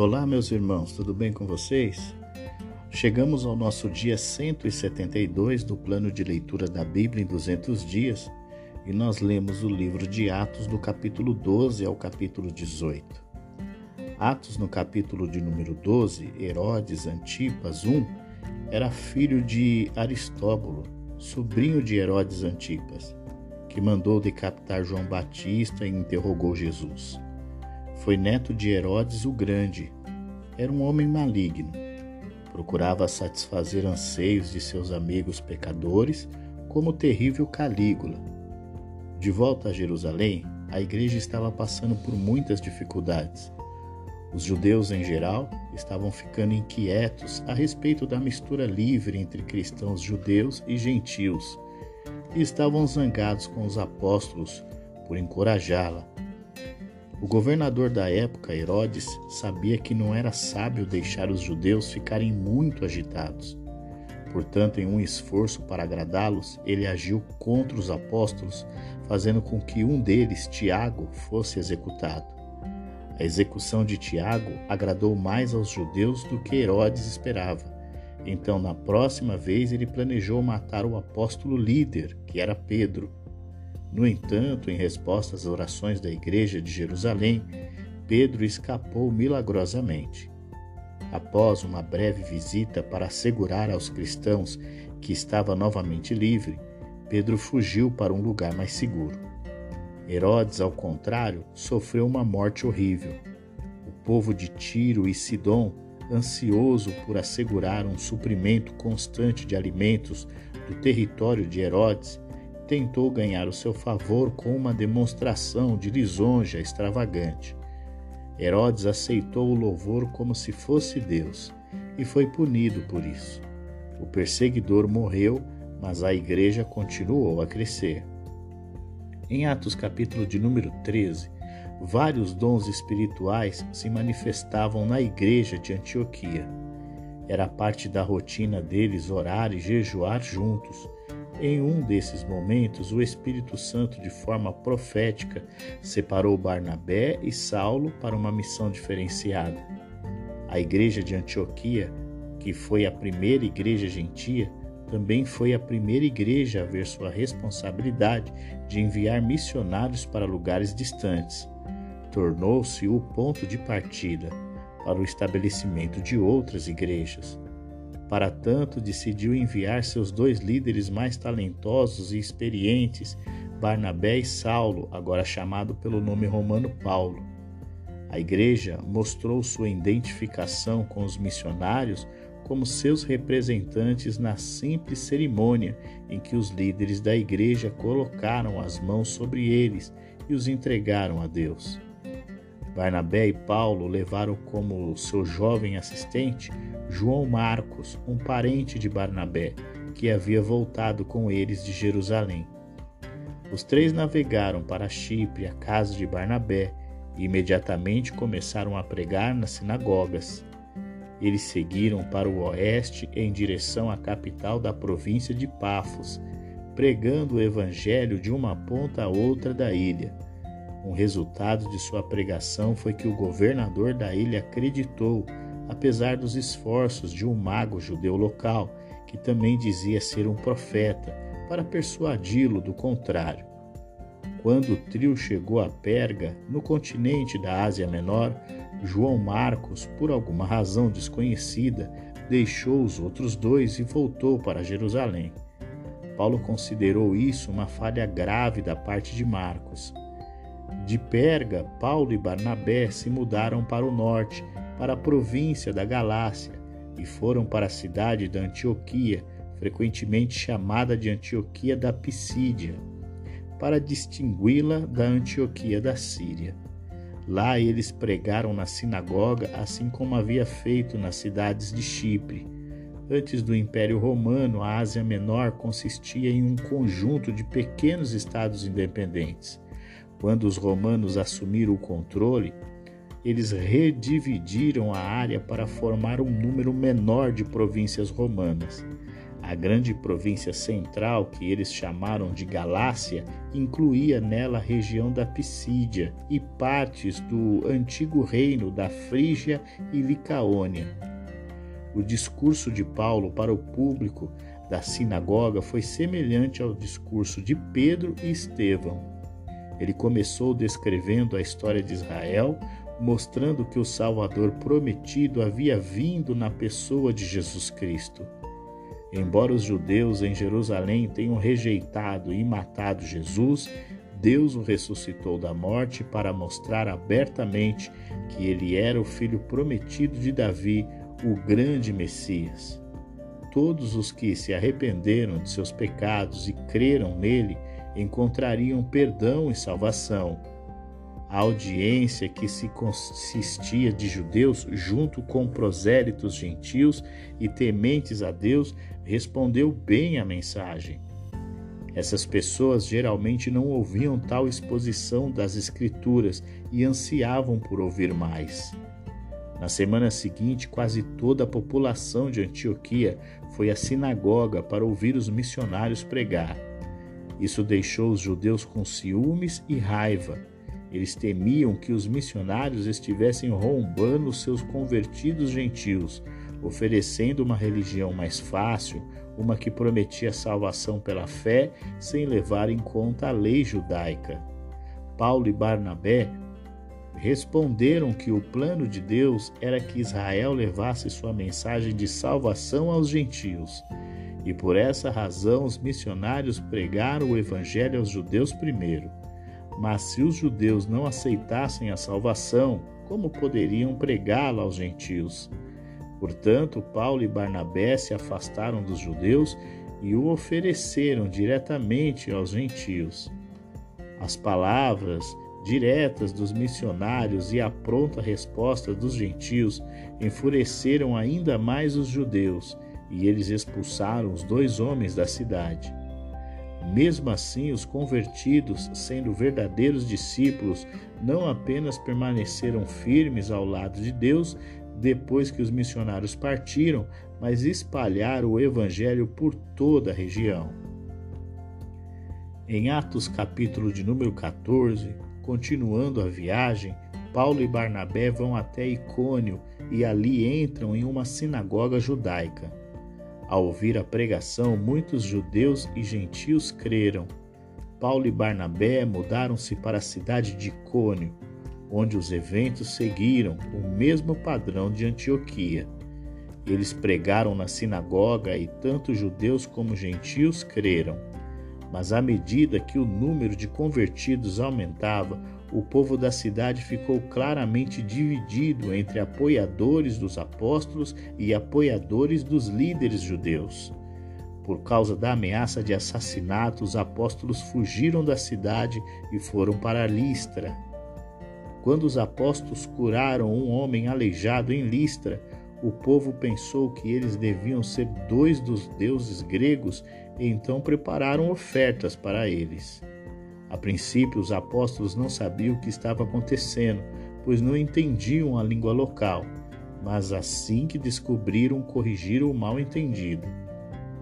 Olá, meus irmãos, tudo bem com vocês? Chegamos ao nosso dia 172 do plano de leitura da Bíblia em 200 dias e nós lemos o livro de Atos do capítulo 12 ao capítulo 18. Atos, no capítulo de número 12, Herodes Antipas I era filho de Aristóbulo, sobrinho de Herodes Antipas, que mandou decapitar João Batista e interrogou Jesus. Foi neto de Herodes o Grande. Era um homem maligno. Procurava satisfazer anseios de seus amigos pecadores, como o terrível Calígula. De volta a Jerusalém, a igreja estava passando por muitas dificuldades. Os judeus em geral estavam ficando inquietos a respeito da mistura livre entre cristãos judeus e gentios e estavam zangados com os apóstolos por encorajá-la o governador da época, Herodes, sabia que não era sábio deixar os judeus ficarem muito agitados. Portanto, em um esforço para agradá-los, ele agiu contra os apóstolos, fazendo com que um deles, Tiago, fosse executado. A execução de Tiago agradou mais aos judeus do que Herodes esperava. Então, na próxima vez, ele planejou matar o apóstolo líder, que era Pedro. No entanto, em resposta às orações da igreja de Jerusalém, Pedro escapou milagrosamente. Após uma breve visita para assegurar aos cristãos que estava novamente livre, Pedro fugiu para um lugar mais seguro. Herodes, ao contrário, sofreu uma morte horrível. O povo de Tiro e Sidom, ansioso por assegurar um suprimento constante de alimentos do território de Herodes, tentou ganhar o seu favor com uma demonstração de lisonja extravagante. Herodes aceitou o louvor como se fosse Deus e foi punido por isso. O perseguidor morreu, mas a igreja continuou a crescer. Em Atos capítulo de número 13, vários dons espirituais se manifestavam na igreja de Antioquia. Era parte da rotina deles orar e jejuar juntos em um desses momentos, o Espírito Santo, de forma profética, separou Barnabé e Saulo para uma missão diferenciada. A igreja de Antioquia, que foi a primeira igreja gentia, também foi a primeira igreja a ver sua responsabilidade de enviar missionários para lugares distantes. Tornou-se o ponto de partida para o estabelecimento de outras igrejas. Para tanto, decidiu enviar seus dois líderes mais talentosos e experientes, Barnabé e Saulo, agora chamado pelo nome romano Paulo. A igreja mostrou sua identificação com os missionários como seus representantes na simples cerimônia em que os líderes da igreja colocaram as mãos sobre eles e os entregaram a Deus. Barnabé e Paulo levaram como seu jovem assistente João Marcos, um parente de Barnabé, que havia voltado com eles de Jerusalém. Os três navegaram para Chipre, a casa de Barnabé, e imediatamente começaram a pregar nas sinagogas. Eles seguiram para o oeste em direção à capital da província de Pafos, pregando o evangelho de uma ponta a outra da ilha. Um resultado de sua pregação foi que o governador da ilha acreditou apesar dos esforços de um mago judeu local, que também dizia ser um profeta, para persuadi-lo do contrário. Quando o trio chegou a Perga, no continente da Ásia Menor, João Marcos, por alguma razão desconhecida, deixou os outros dois e voltou para Jerusalém. Paulo considerou isso uma falha grave da parte de Marcos. De Perga, Paulo e Barnabé se mudaram para o norte para a província da Galácia e foram para a cidade da Antioquia, frequentemente chamada de Antioquia da Pisídia, para distingui-la da Antioquia da Síria. Lá eles pregaram na sinagoga, assim como havia feito nas cidades de Chipre. Antes do Império Romano, a Ásia Menor consistia em um conjunto de pequenos estados independentes. Quando os romanos assumiram o controle, eles redividiram a área para formar um número menor de províncias romanas. A grande província central, que eles chamaram de Galácia, incluía nela a região da Pisídia e partes do antigo reino da Frígia e Licaônia. O discurso de Paulo para o público da sinagoga foi semelhante ao discurso de Pedro e Estevão. Ele começou descrevendo a história de Israel, mostrando que o Salvador prometido havia vindo na pessoa de Jesus Cristo. Embora os judeus em Jerusalém tenham rejeitado e matado Jesus, Deus o ressuscitou da morte para mostrar abertamente que ele era o filho prometido de Davi, o grande Messias. Todos os que se arrependeram de seus pecados e creram nele encontrariam perdão e salvação. A audiência que se consistia de judeus junto com prosélitos gentios e tementes a Deus respondeu bem à mensagem. Essas pessoas geralmente não ouviam tal exposição das Escrituras e ansiavam por ouvir mais. Na semana seguinte, quase toda a população de Antioquia foi à sinagoga para ouvir os missionários pregar. Isso deixou os judeus com ciúmes e raiva. Eles temiam que os missionários estivessem roubando seus convertidos gentios, oferecendo uma religião mais fácil, uma que prometia salvação pela fé, sem levar em conta a lei judaica. Paulo e Barnabé responderam que o plano de Deus era que Israel levasse sua mensagem de salvação aos gentios. E por essa razão os missionários pregaram o evangelho aos judeus primeiro. Mas se os judeus não aceitassem a salvação, como poderiam pregá-la aos gentios? Portanto, Paulo e Barnabé se afastaram dos judeus e o ofereceram diretamente aos gentios. As palavras diretas dos missionários e a pronta resposta dos gentios enfureceram ainda mais os judeus, e eles expulsaram os dois homens da cidade. Mesmo assim, os convertidos, sendo verdadeiros discípulos, não apenas permaneceram firmes ao lado de Deus depois que os missionários partiram, mas espalharam o evangelho por toda a região. Em Atos capítulo de número 14, Continuando a viagem, Paulo e Barnabé vão até Icônio e ali entram em uma sinagoga judaica. Ao ouvir a pregação, muitos judeus e gentios creram. Paulo e Barnabé mudaram-se para a cidade de Icônio, onde os eventos seguiram o mesmo padrão de Antioquia. Eles pregaram na sinagoga e tanto judeus como gentios creram. Mas à medida que o número de convertidos aumentava, o povo da cidade ficou claramente dividido entre apoiadores dos apóstolos e apoiadores dos líderes judeus. Por causa da ameaça de assassinato, os apóstolos fugiram da cidade e foram para Listra. Quando os apóstolos curaram um homem aleijado em Listra, o povo pensou que eles deviam ser dois dos deuses gregos e então prepararam ofertas para eles. A princípio, os apóstolos não sabiam o que estava acontecendo, pois não entendiam a língua local, mas assim que descobriram, corrigiram o mal entendido.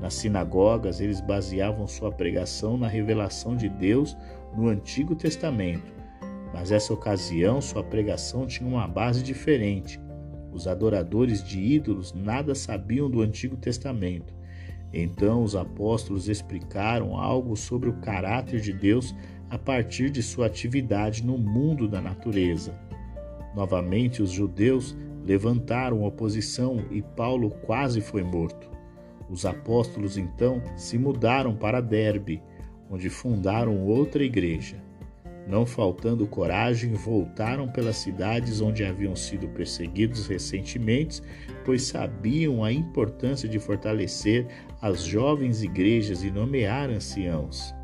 Nas sinagogas, eles baseavam sua pregação na revelação de Deus no Antigo Testamento, mas nessa ocasião sua pregação tinha uma base diferente. Os adoradores de ídolos nada sabiam do Antigo Testamento então os apóstolos explicaram algo sobre o caráter de Deus a partir de sua atividade no mundo da natureza. Novamente, os judeus levantaram oposição e Paulo quase foi morto. Os apóstolos então se mudaram para Derbe, onde fundaram outra igreja. Não faltando coragem, voltaram pelas cidades onde haviam sido perseguidos recentemente, pois sabiam a importância de fortalecer as jovens igrejas e nomear anciãos.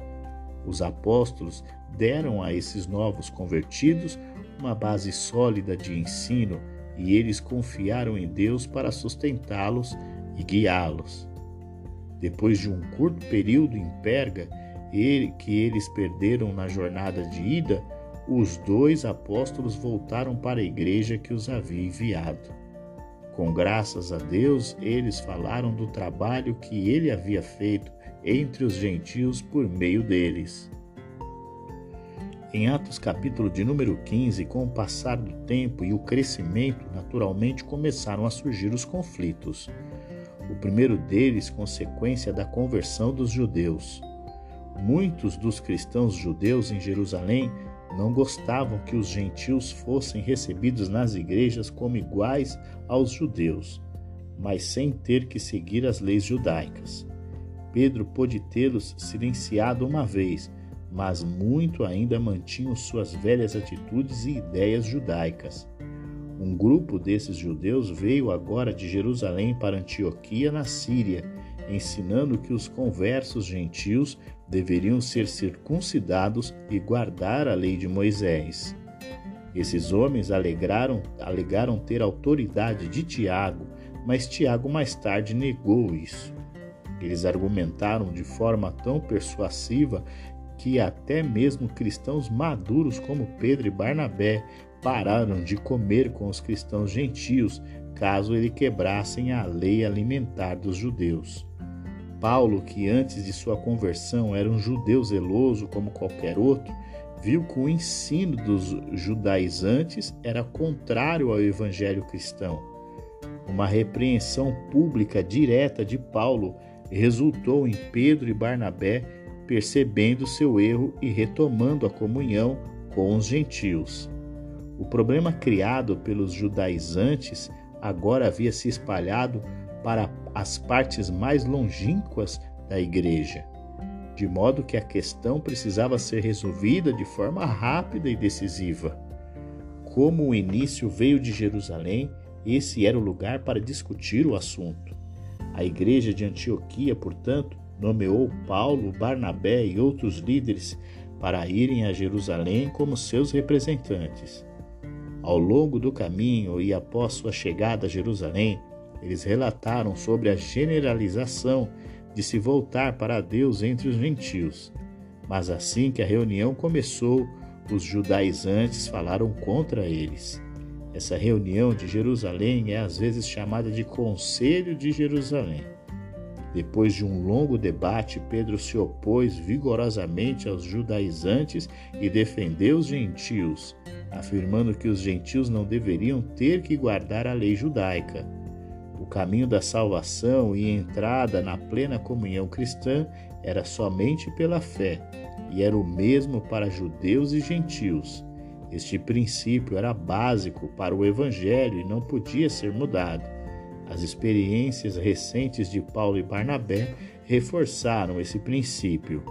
Os apóstolos deram a esses novos convertidos uma base sólida de ensino e eles confiaram em Deus para sustentá-los e guiá-los. Depois de um curto período em Perga, que eles perderam na jornada de ida, os dois apóstolos voltaram para a igreja que os havia enviado. Com graças a Deus, eles falaram do trabalho que ele havia feito entre os gentios por meio deles. Em Atos capítulo de número 15, com o passar do tempo e o crescimento, naturalmente começaram a surgir os conflitos. O primeiro deles, consequência da conversão dos judeus. Muitos dos cristãos judeus em Jerusalém não gostavam que os gentios fossem recebidos nas igrejas como iguais aos judeus, mas sem ter que seguir as leis judaicas. Pedro pôde tê-los silenciado uma vez, mas muito ainda mantinham suas velhas atitudes e ideias judaicas. Um grupo desses judeus veio agora de Jerusalém para Antioquia, na Síria, ensinando que os conversos gentios deveriam ser circuncidados e guardar a lei de Moisés. Esses homens alegaram, alegaram ter autoridade de Tiago, mas Tiago mais tarde negou isso. Eles argumentaram de forma tão persuasiva que até mesmo cristãos maduros como Pedro e Barnabé pararam de comer com os cristãos gentios caso ele quebrassem a lei alimentar dos judeus. Paulo, que antes de sua conversão era um judeu zeloso como qualquer outro, viu que o ensino dos judaizantes era contrário ao evangelho cristão. Uma repreensão pública direta de Paulo resultou em Pedro e Barnabé percebendo seu erro e retomando a comunhão com os gentios. O problema criado pelos judaizantes agora havia se espalhado para as partes mais longínquas da igreja, de modo que a questão precisava ser resolvida de forma rápida e decisiva. Como o início veio de Jerusalém, esse era o lugar para discutir o assunto. A igreja de Antioquia, portanto, nomeou Paulo, Barnabé e outros líderes para irem a Jerusalém como seus representantes. Ao longo do caminho e após sua chegada a Jerusalém, eles relataram sobre a generalização de se voltar para Deus entre os gentios. Mas assim que a reunião começou, os judaizantes falaram contra eles. Essa reunião de Jerusalém é às vezes chamada de Conselho de Jerusalém. Depois de um longo debate, Pedro se opôs vigorosamente aos judaizantes e defendeu os gentios, afirmando que os gentios não deveriam ter que guardar a lei judaica. O caminho da salvação e entrada na plena comunhão cristã era somente pela fé, e era o mesmo para judeus e gentios. Este princípio era básico para o evangelho e não podia ser mudado. As experiências recentes de Paulo e Barnabé reforçaram esse princípio.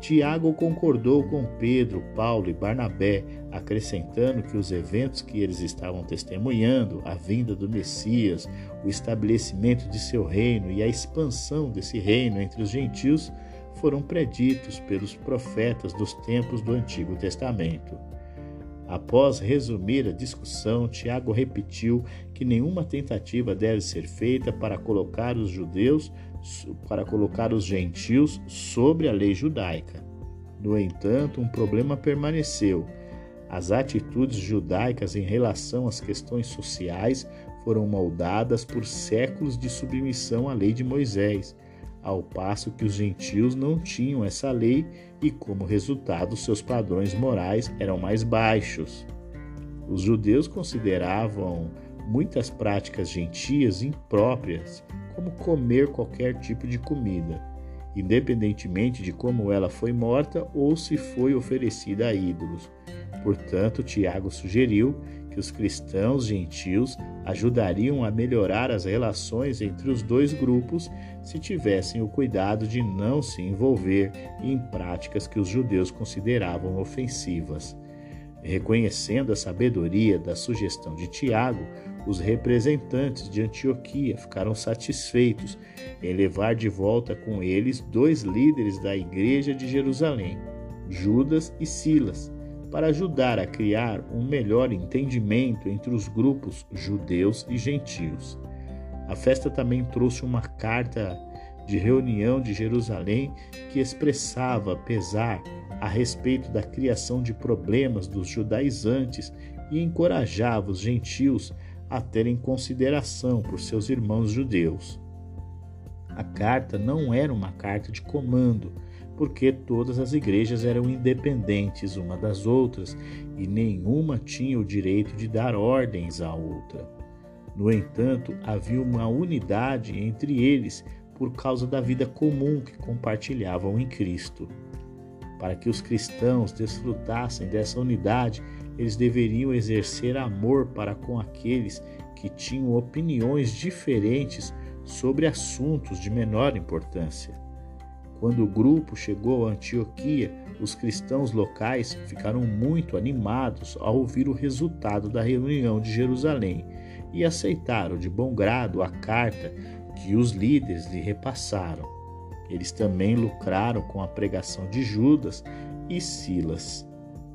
Tiago concordou com Pedro, Paulo e Barnabé, acrescentando que os eventos que eles estavam testemunhando, a vinda do Messias, o estabelecimento de seu reino e a expansão desse reino entre os gentios, foram preditos pelos profetas dos tempos do Antigo Testamento. Após resumir a discussão, Tiago repetiu que nenhuma tentativa deve ser feita para colocar os judeus, para colocar os gentios sobre a lei judaica. No entanto, um problema permaneceu. As atitudes judaicas em relação às questões sociais foram moldadas por séculos de submissão à lei de Moisés ao passo que os gentios não tinham essa lei e, como resultado, seus padrões morais eram mais baixos. Os judeus consideravam muitas práticas gentias impróprias, como comer qualquer tipo de comida, independentemente de como ela foi morta ou se foi oferecida a ídolos. Portanto, Tiago sugeriu que os cristãos gentios ajudariam a melhorar as relações entre os dois grupos se tivessem o cuidado de não se envolver em práticas que os judeus consideravam ofensivas. Reconhecendo a sabedoria da sugestão de Tiago, os representantes de Antioquia ficaram satisfeitos em levar de volta com eles dois líderes da igreja de Jerusalém, Judas e Silas, para ajudar a criar um melhor entendimento entre os grupos judeus e gentios. A festa também trouxe uma carta de reunião de Jerusalém que expressava pesar a respeito da criação de problemas dos judaizantes e encorajava os gentios a terem consideração por seus irmãos judeus. A carta não era uma carta de comando, porque todas as igrejas eram independentes uma das outras e nenhuma tinha o direito de dar ordens à outra. No entanto, havia uma unidade entre eles por causa da vida comum que compartilhavam em Cristo. Para que os cristãos desfrutassem dessa unidade, eles deveriam exercer amor para com aqueles que tinham opiniões diferentes sobre assuntos de menor importância. Quando o grupo chegou a Antioquia, os cristãos locais ficaram muito animados ao ouvir o resultado da reunião de Jerusalém e aceitaram de bom grado a carta que os líderes lhe repassaram. Eles também lucraram com a pregação de Judas e Silas.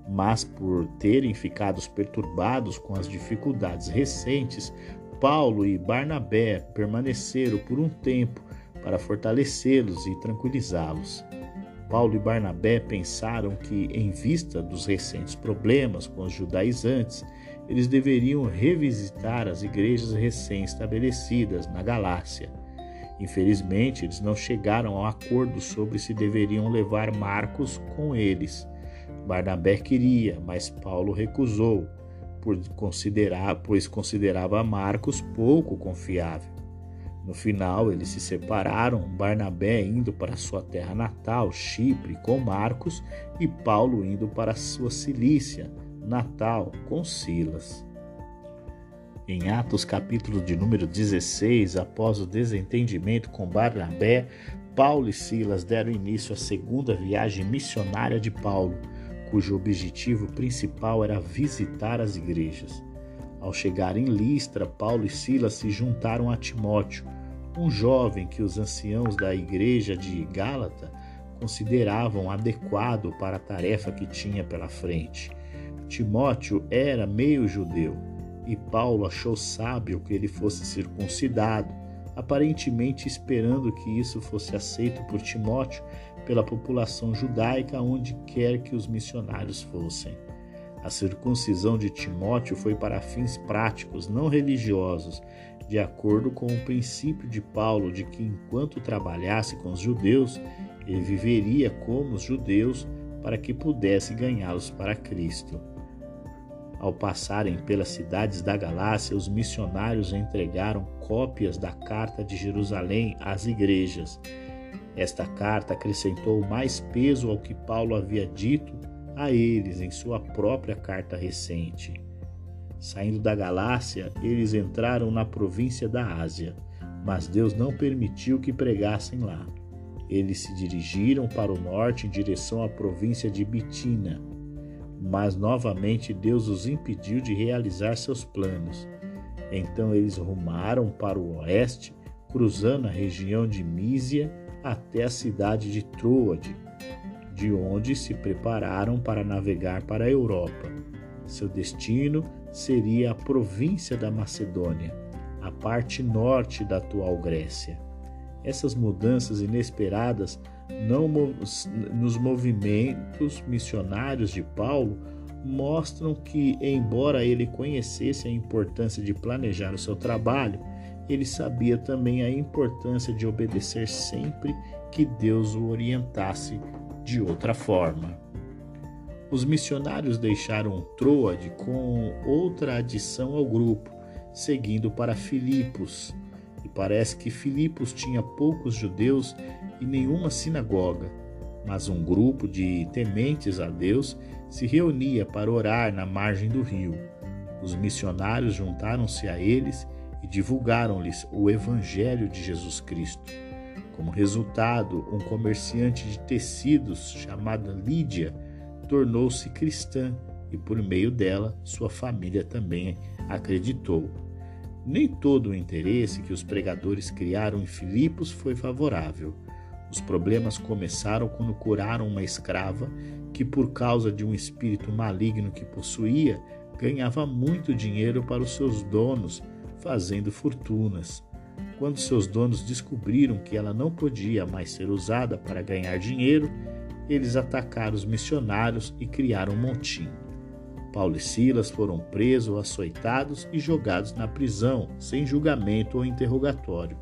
Mas por terem ficado perturbados com as dificuldades recentes, Paulo e Barnabé permaneceram por um tempo para fortalecê-los e tranquilizá-los. Paulo e Barnabé pensaram que, em vista dos recentes problemas com os judaizantes, eles deveriam revisitar as igrejas recém-estabelecidas na Galácia. Infelizmente, eles não chegaram a acordo sobre se deveriam levar Marcos com eles. Barnabé queria, mas Paulo recusou, por considerar, pois considerava Marcos pouco confiável. No final, eles se separaram, Barnabé indo para sua terra natal, Chipre, com Marcos, e Paulo indo para sua Cilícia, natal, com Silas. Em Atos, capítulo de número 16, após o desentendimento com Barnabé, Paulo e Silas deram início à segunda viagem missionária de Paulo, cujo objetivo principal era visitar as igrejas. Ao chegar em Listra, Paulo e Silas se juntaram a Timóteo, um jovem que os anciãos da igreja de Gálata consideravam adequado para a tarefa que tinha pela frente. Timóteo era meio judeu e Paulo achou sábio que ele fosse circuncidado, aparentemente esperando que isso fosse aceito por Timóteo pela população judaica onde quer que os missionários fossem. A circuncisão de Timóteo foi para fins práticos, não religiosos, de acordo com o princípio de Paulo de que enquanto trabalhasse com os judeus, ele viveria como os judeus para que pudesse ganhá-los para Cristo. Ao passarem pelas cidades da Galácia, os missionários entregaram cópias da Carta de Jerusalém às igrejas. Esta carta acrescentou mais peso ao que Paulo havia dito a eles em sua própria carta recente. Saindo da Galácia, eles entraram na província da Ásia, mas Deus não permitiu que pregassem lá. Eles se dirigiram para o norte em direção à província de Bitina, mas novamente Deus os impediu de realizar seus planos. Então eles rumaram para o oeste, cruzando a região de Mísia até a cidade de Troade, de onde se prepararam para navegar para a Europa. Seu destino seria a província da Macedônia, a parte norte da atual Grécia. Essas mudanças inesperadas não, nos movimentos missionários de Paulo mostram que, embora ele conhecesse a importância de planejar o seu trabalho, ele sabia também a importância de obedecer sempre que Deus o orientasse de outra forma. Os missionários deixaram Troade com outra adição ao grupo, seguindo para Filipos. E parece que Filipos tinha poucos judeus e nenhuma sinagoga, mas um grupo de tementes a Deus se reunia para orar na margem do rio. Os missionários juntaram-se a eles e divulgaram-lhes o Evangelho de Jesus Cristo. Como resultado, um comerciante de tecidos chamado Lídia tornou-se cristã e, por meio dela, sua família também acreditou. Nem todo o interesse que os pregadores criaram em Filipos foi favorável. Os problemas começaram quando curaram uma escrava que, por causa de um espírito maligno que possuía, ganhava muito dinheiro para os seus donos, fazendo fortunas. Quando seus donos descobriram que ela não podia mais ser usada para ganhar dinheiro, eles atacaram os missionários e criaram um montim. Paulo e Silas foram presos, açoitados e jogados na prisão, sem julgamento ou interrogatório.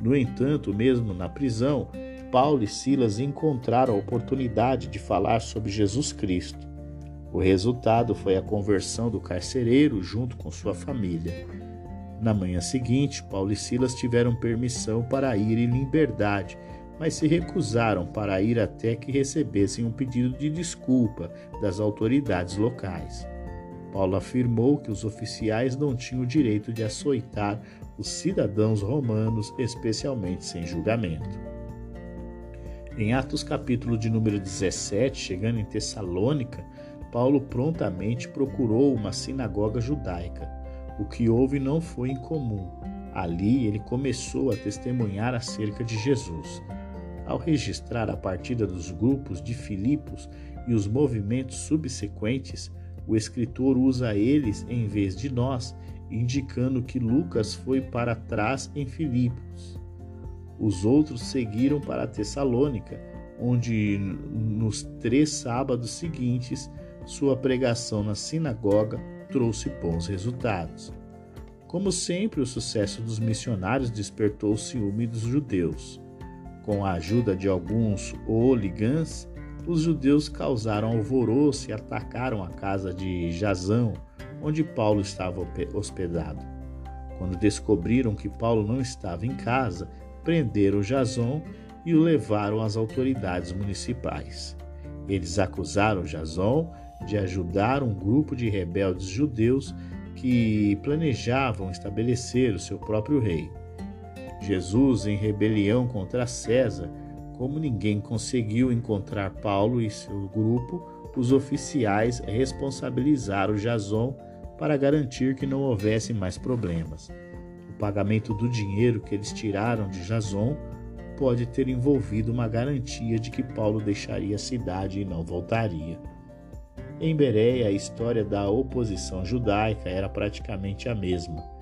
No entanto, mesmo na prisão, Paulo e Silas encontraram a oportunidade de falar sobre Jesus Cristo. O resultado foi a conversão do carcereiro junto com sua família. Na manhã seguinte, Paulo e Silas tiveram permissão para ir em liberdade mas se recusaram para ir até que recebessem um pedido de desculpa das autoridades locais. Paulo afirmou que os oficiais não tinham o direito de açoitar os cidadãos romanos, especialmente sem julgamento. Em Atos capítulo de número 17, chegando em Tessalônica, Paulo prontamente procurou uma sinagoga judaica. O que houve não foi incomum. Ali ele começou a testemunhar acerca de Jesus. Ao registrar a partida dos grupos de Filipos e os movimentos subsequentes, o escritor usa eles em vez de nós, indicando que Lucas foi para trás em Filipos. Os outros seguiram para Tessalônica, onde nos três sábados seguintes sua pregação na sinagoga trouxe bons resultados. Como sempre, o sucesso dos missionários despertou o ciúme dos judeus. Com a ajuda de alguns hooligans, os judeus causaram alvoroço e atacaram a casa de Jazão, onde Paulo estava hospedado. Quando descobriram que Paulo não estava em casa, prenderam Jazão e o levaram às autoridades municipais. Eles acusaram Jazão de ajudar um grupo de rebeldes judeus que planejavam estabelecer o seu próprio rei. Jesus em rebelião contra César, como ninguém conseguiu encontrar Paulo e seu grupo, os oficiais responsabilizaram Jason para garantir que não houvesse mais problemas. O pagamento do dinheiro que eles tiraram de Jason pode ter envolvido uma garantia de que Paulo deixaria a cidade e não voltaria. Em Bereia, a história da oposição judaica era praticamente a mesma.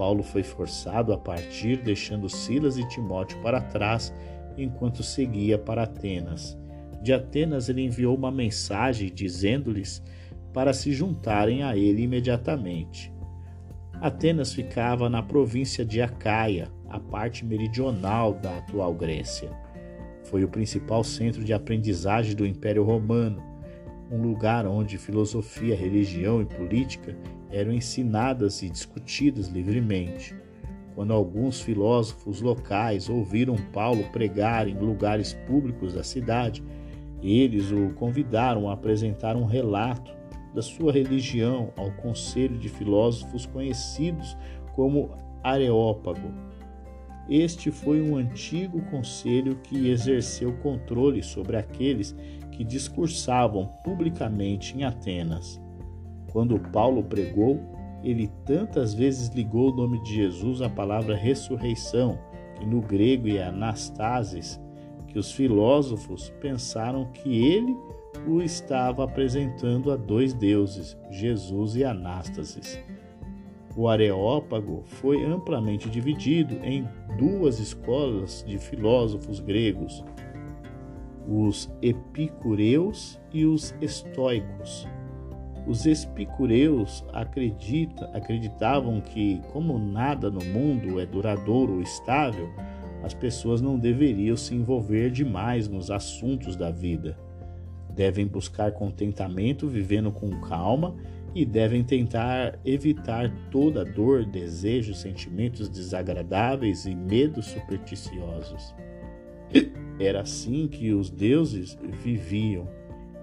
Paulo foi forçado a partir, deixando Silas e Timóteo para trás enquanto seguia para Atenas. De Atenas, ele enviou uma mensagem dizendo-lhes para se juntarem a ele imediatamente. Atenas ficava na província de Acaia, a parte meridional da atual Grécia. Foi o principal centro de aprendizagem do Império Romano, um lugar onde filosofia, religião e política eram ensinadas e discutidas livremente. Quando alguns filósofos locais ouviram Paulo pregar em lugares públicos da cidade, eles o convidaram a apresentar um relato da sua religião ao conselho de filósofos conhecidos como Areópago. Este foi um antigo conselho que exerceu controle sobre aqueles que discursavam publicamente em Atenas. Quando Paulo pregou, ele tantas vezes ligou o nome de Jesus à palavra ressurreição, que no grego é anastasis, que os filósofos pensaram que ele o estava apresentando a dois deuses, Jesus e Anástasis. O Areópago foi amplamente dividido em duas escolas de filósofos gregos, os epicureus e os estoicos. Os epicureus acredita, acreditavam que, como nada no mundo é duradouro ou estável, as pessoas não deveriam se envolver demais nos assuntos da vida. Devem buscar contentamento vivendo com calma e devem tentar evitar toda dor, desejos, sentimentos desagradáveis e medos supersticiosos. Era assim que os deuses viviam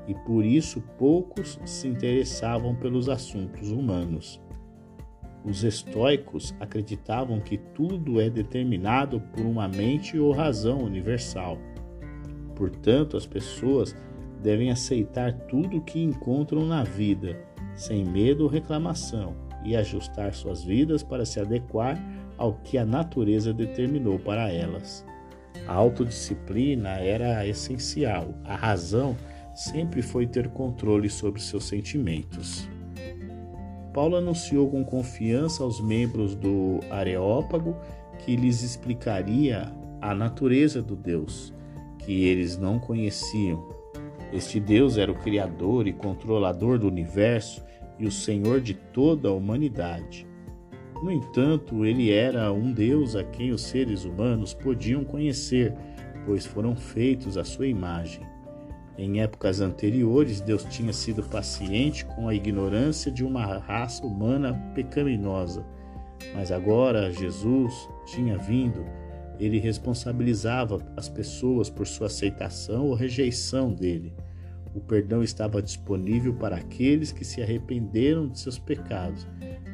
e por isso poucos se interessavam pelos assuntos humanos. Os estoicos acreditavam que tudo é determinado por uma mente ou razão universal. Portanto, as pessoas devem aceitar tudo o que encontram na vida, sem medo ou reclamação, e ajustar suas vidas para se adequar ao que a natureza determinou para elas. A autodisciplina era essencial, a razão sempre foi ter controle sobre seus sentimentos. Paulo anunciou com confiança aos membros do Areópago que lhes explicaria a natureza do Deus que eles não conheciam. Este Deus era o Criador e controlador do universo e o Senhor de toda a humanidade. No entanto, ele era um Deus a quem os seres humanos podiam conhecer, pois foram feitos à sua imagem. Em épocas anteriores, Deus tinha sido paciente com a ignorância de uma raça humana pecaminosa, mas agora Jesus tinha vindo, ele responsabilizava as pessoas por sua aceitação ou rejeição dele. O perdão estava disponível para aqueles que se arrependeram de seus pecados,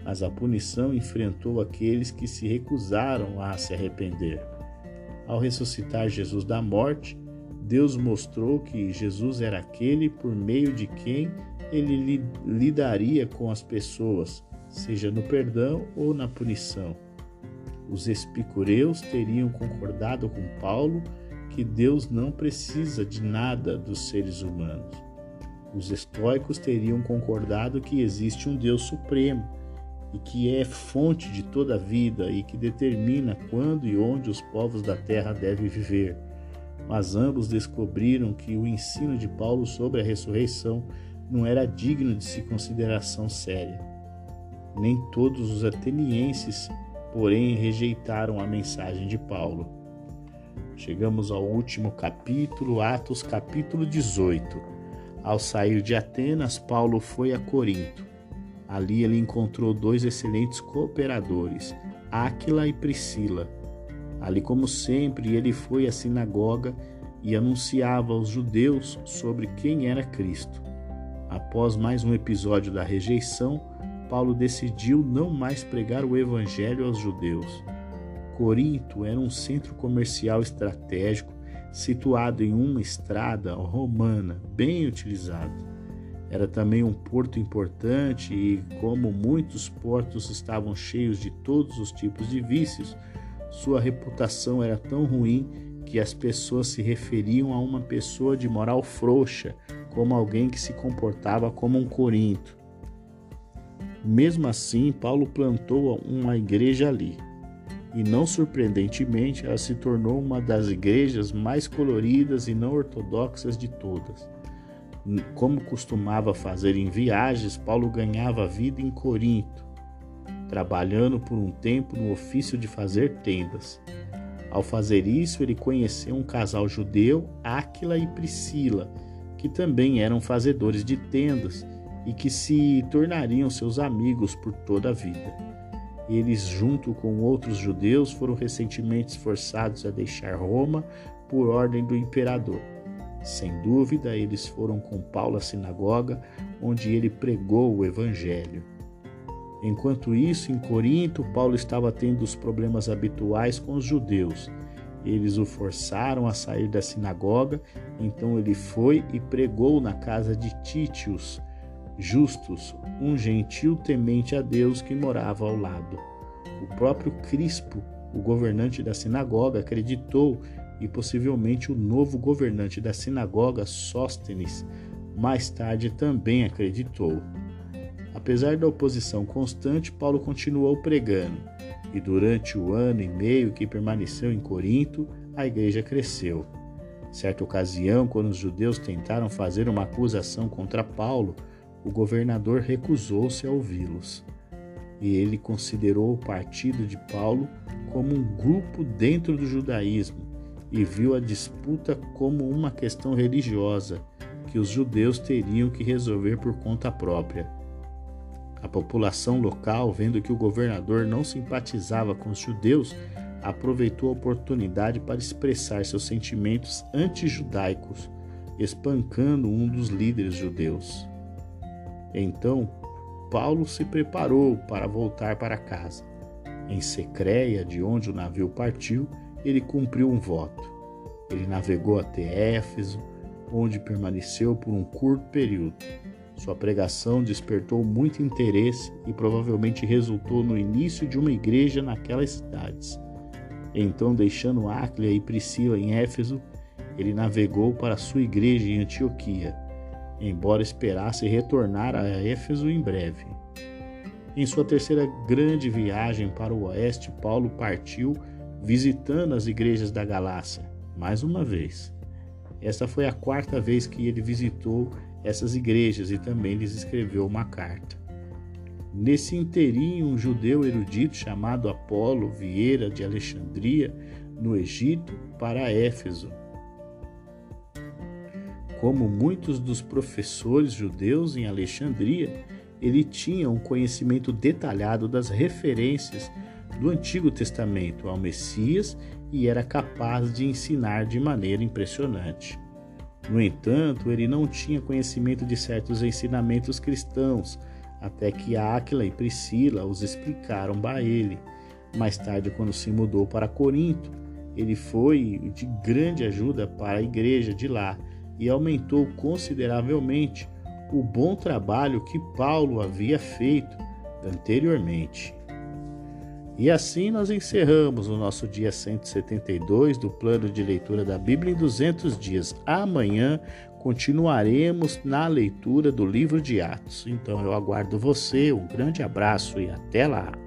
mas a punição enfrentou aqueles que se recusaram a se arrepender. Ao ressuscitar Jesus da morte, Deus mostrou que Jesus era aquele por meio de quem ele lidaria com as pessoas, seja no perdão ou na punição. Os epicureus teriam concordado com Paulo que Deus não precisa de nada dos seres humanos. Os estoicos teriam concordado que existe um Deus supremo e que é fonte de toda a vida e que determina quando e onde os povos da terra devem viver. Mas ambos descobriram que o ensino de Paulo sobre a ressurreição não era digno de se consideração séria. Nem todos os atenienses, porém, rejeitaram a mensagem de Paulo. Chegamos ao último capítulo, Atos capítulo 18. Ao sair de Atenas, Paulo foi a Corinto. Ali ele encontrou dois excelentes cooperadores, Áquila e Priscila Ali, como sempre, ele foi à sinagoga e anunciava aos judeus sobre quem era Cristo. Após mais um episódio da rejeição, Paulo decidiu não mais pregar o evangelho aos judeus. Corinto era um centro comercial estratégico situado em uma estrada romana bem utilizada. Era também um porto importante e, como muitos portos estavam cheios de todos os tipos de vícios, sua reputação era tão ruim que as pessoas se referiam a uma pessoa de moral frouxa como alguém que se comportava como um corinto. Mesmo assim, Paulo plantou uma igreja ali. E não surpreendentemente, ela se tornou uma das igrejas mais coloridas e não ortodoxas de todas. Como costumava fazer em viagens, Paulo ganhava vida em Corinto, trabalhando por um tempo no ofício de fazer tendas. Ao fazer isso, ele conheceu um casal judeu, Áquila e Priscila, que também eram fazedores de tendas e que se tornariam seus amigos por toda a vida. Eles, junto com outros judeus, foram recentemente forçados a deixar Roma por ordem do imperador. Sem dúvida, eles foram com Paulo à sinagoga, onde ele pregou o evangelho. Enquanto isso, em Corinto, Paulo estava tendo os problemas habituais com os judeus. Eles o forçaram a sair da sinagoga, então ele foi e pregou na casa de Títios, Justus, um gentil temente a Deus que morava ao lado. O próprio Crispo, o governante da sinagoga, acreditou e possivelmente o novo governante da sinagoga, Sóstenes, mais tarde também acreditou. Apesar da oposição constante, Paulo continuou pregando, e durante o ano e meio que permaneceu em Corinto, a igreja cresceu. Certa ocasião, quando os judeus tentaram fazer uma acusação contra Paulo, o governador recusou-se a ouvi-los. E ele considerou o partido de Paulo como um grupo dentro do judaísmo e viu a disputa como uma questão religiosa que os judeus teriam que resolver por conta própria. A população local, vendo que o governador não simpatizava com os judeus, aproveitou a oportunidade para expressar seus sentimentos antijudaicos, espancando um dos líderes judeus. Então, Paulo se preparou para voltar para casa. Em Secreia, de onde o navio partiu, ele cumpriu um voto. Ele navegou até Éfeso, onde permaneceu por um curto período. Sua pregação despertou muito interesse e provavelmente resultou no início de uma igreja naquelas cidades. Então, deixando Áquila e Priscila em Éfeso, ele navegou para sua igreja em Antioquia, embora esperasse retornar a Éfeso em breve. Em sua terceira grande viagem para o oeste, Paulo partiu visitando as igrejas da Galácia, mais uma vez. Essa foi a quarta vez que ele visitou essas igrejas e também lhes escreveu uma carta. Nesse inteirinho, um judeu erudito chamado Apolo Vieira de Alexandria, no Egito, para Éfeso. Como muitos dos professores judeus em Alexandria, ele tinha um conhecimento detalhado das referências do Antigo Testamento ao Messias e era capaz de ensinar de maneira impressionante. No entanto, ele não tinha conhecimento de certos ensinamentos cristãos, até que Áquila e Priscila os explicaram a ele. Mais tarde, quando se mudou para Corinto, ele foi de grande ajuda para a igreja de lá e aumentou consideravelmente o bom trabalho que Paulo havia feito anteriormente. E assim nós encerramos o nosso dia 172 do plano de leitura da Bíblia em 200 dias. Amanhã continuaremos na leitura do livro de Atos. Então eu aguardo você, um grande abraço e até lá!